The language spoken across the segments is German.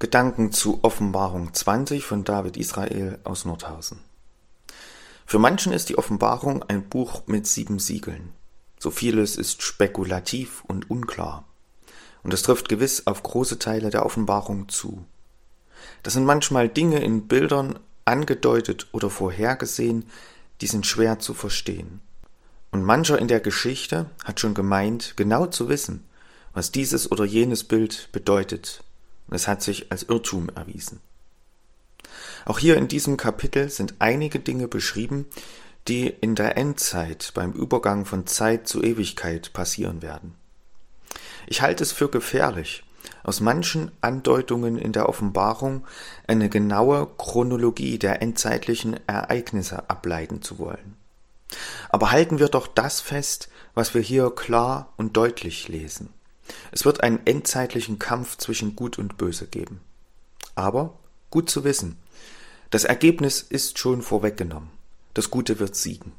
Gedanken zu Offenbarung 20 von David Israel aus Nordhausen. Für manchen ist die Offenbarung ein Buch mit sieben Siegeln. So vieles ist spekulativ und unklar. Und es trifft gewiss auf große Teile der Offenbarung zu. Das sind manchmal Dinge in Bildern angedeutet oder vorhergesehen, die sind schwer zu verstehen. Und mancher in der Geschichte hat schon gemeint, genau zu wissen, was dieses oder jenes Bild bedeutet und es hat sich als Irrtum erwiesen. Auch hier in diesem Kapitel sind einige Dinge beschrieben, die in der Endzeit beim Übergang von Zeit zu Ewigkeit passieren werden. Ich halte es für gefährlich, aus manchen Andeutungen in der Offenbarung eine genaue Chronologie der endzeitlichen Ereignisse ableiten zu wollen. Aber halten wir doch das fest, was wir hier klar und deutlich lesen. Es wird einen endzeitlichen Kampf zwischen Gut und Böse geben. Aber gut zu wissen, das Ergebnis ist schon vorweggenommen. Das Gute wird siegen.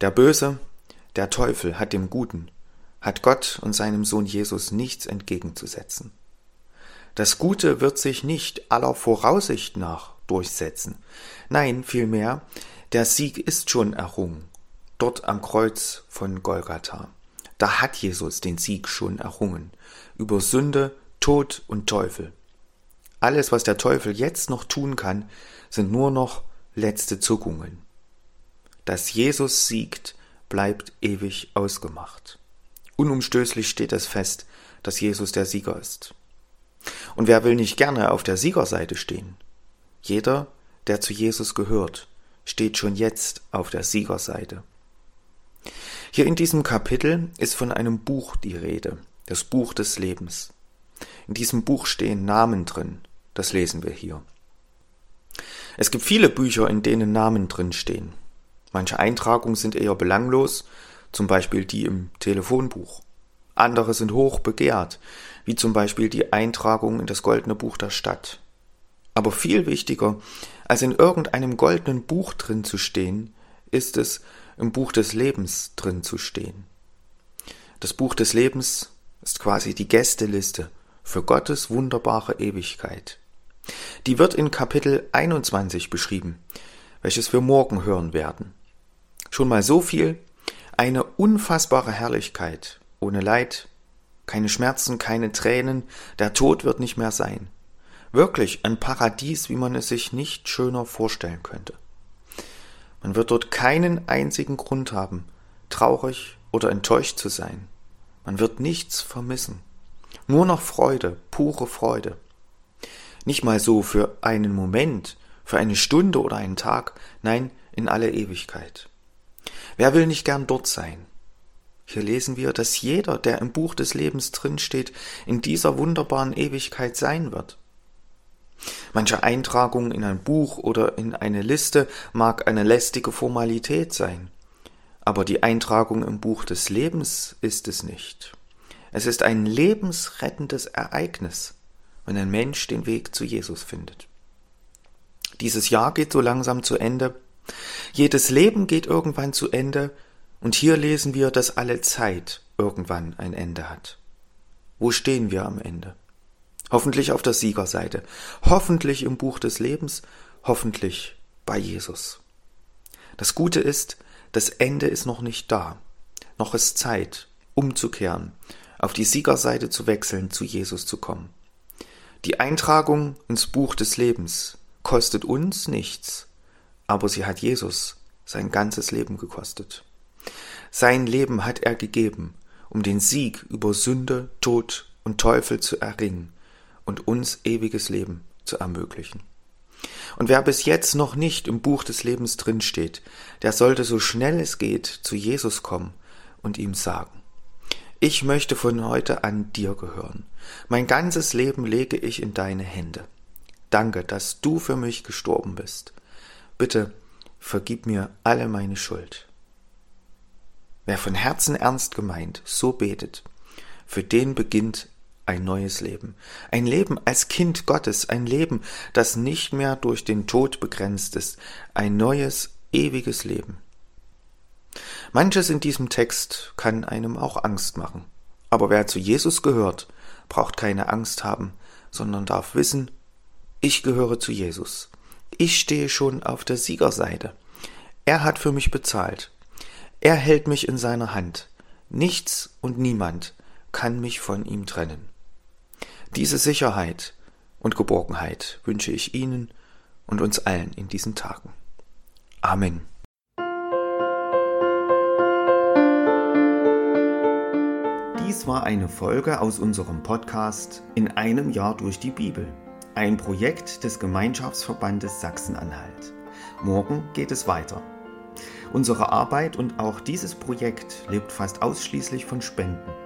Der Böse, der Teufel hat dem Guten, hat Gott und seinem Sohn Jesus nichts entgegenzusetzen. Das Gute wird sich nicht aller Voraussicht nach durchsetzen. Nein, vielmehr, der Sieg ist schon errungen, dort am Kreuz von Golgatha. Da hat Jesus den Sieg schon errungen über Sünde, Tod und Teufel. Alles, was der Teufel jetzt noch tun kann, sind nur noch letzte Zuckungen. Dass Jesus siegt, bleibt ewig ausgemacht. Unumstößlich steht es fest, dass Jesus der Sieger ist. Und wer will nicht gerne auf der Siegerseite stehen? Jeder, der zu Jesus gehört, steht schon jetzt auf der Siegerseite. Hier in diesem Kapitel ist von einem Buch die Rede, das Buch des Lebens. In diesem Buch stehen Namen drin, das lesen wir hier. Es gibt viele Bücher, in denen Namen drin stehen. Manche Eintragungen sind eher belanglos, zum Beispiel die im Telefonbuch. Andere sind hoch begehrt, wie zum Beispiel die Eintragung in das goldene Buch der Stadt. Aber viel wichtiger, als in irgendeinem goldenen Buch drin zu stehen, ist es, im Buch des Lebens drin zu stehen. Das Buch des Lebens ist quasi die Gästeliste für Gottes wunderbare Ewigkeit. Die wird in Kapitel 21 beschrieben, welches wir morgen hören werden. Schon mal so viel, eine unfassbare Herrlichkeit, ohne Leid, keine Schmerzen, keine Tränen, der Tod wird nicht mehr sein. Wirklich ein Paradies, wie man es sich nicht schöner vorstellen könnte. Man wird dort keinen einzigen Grund haben, traurig oder enttäuscht zu sein. Man wird nichts vermissen. Nur noch Freude, pure Freude. Nicht mal so für einen Moment, für eine Stunde oder einen Tag, nein, in alle Ewigkeit. Wer will nicht gern dort sein? Hier lesen wir, dass jeder, der im Buch des Lebens drinsteht, in dieser wunderbaren Ewigkeit sein wird. Manche Eintragung in ein Buch oder in eine Liste mag eine lästige Formalität sein, aber die Eintragung im Buch des Lebens ist es nicht. Es ist ein lebensrettendes Ereignis, wenn ein Mensch den Weg zu Jesus findet. Dieses Jahr geht so langsam zu Ende. Jedes Leben geht irgendwann zu Ende, und hier lesen wir, dass alle Zeit irgendwann ein Ende hat. Wo stehen wir am Ende? Hoffentlich auf der Siegerseite, hoffentlich im Buch des Lebens, hoffentlich bei Jesus. Das Gute ist, das Ende ist noch nicht da. Noch ist Zeit, umzukehren, auf die Siegerseite zu wechseln, zu Jesus zu kommen. Die Eintragung ins Buch des Lebens kostet uns nichts, aber sie hat Jesus sein ganzes Leben gekostet. Sein Leben hat er gegeben, um den Sieg über Sünde, Tod und Teufel zu erringen und uns ewiges Leben zu ermöglichen. Und wer bis jetzt noch nicht im Buch des Lebens drinsteht, der sollte so schnell es geht zu Jesus kommen und ihm sagen, ich möchte von heute an dir gehören. Mein ganzes Leben lege ich in deine Hände. Danke, dass du für mich gestorben bist. Bitte vergib mir alle meine Schuld. Wer von Herzen ernst gemeint so betet, für den beginnt ein neues Leben. Ein Leben als Kind Gottes, ein Leben, das nicht mehr durch den Tod begrenzt ist, ein neues, ewiges Leben. Manches in diesem Text kann einem auch Angst machen. Aber wer zu Jesus gehört, braucht keine Angst haben, sondern darf wissen, ich gehöre zu Jesus. Ich stehe schon auf der Siegerseite. Er hat für mich bezahlt. Er hält mich in seiner Hand. Nichts und niemand kann mich von ihm trennen. Diese Sicherheit und Geborgenheit wünsche ich Ihnen und uns allen in diesen Tagen. Amen. Dies war eine Folge aus unserem Podcast In einem Jahr durch die Bibel, ein Projekt des Gemeinschaftsverbandes Sachsen-Anhalt. Morgen geht es weiter. Unsere Arbeit und auch dieses Projekt lebt fast ausschließlich von Spenden.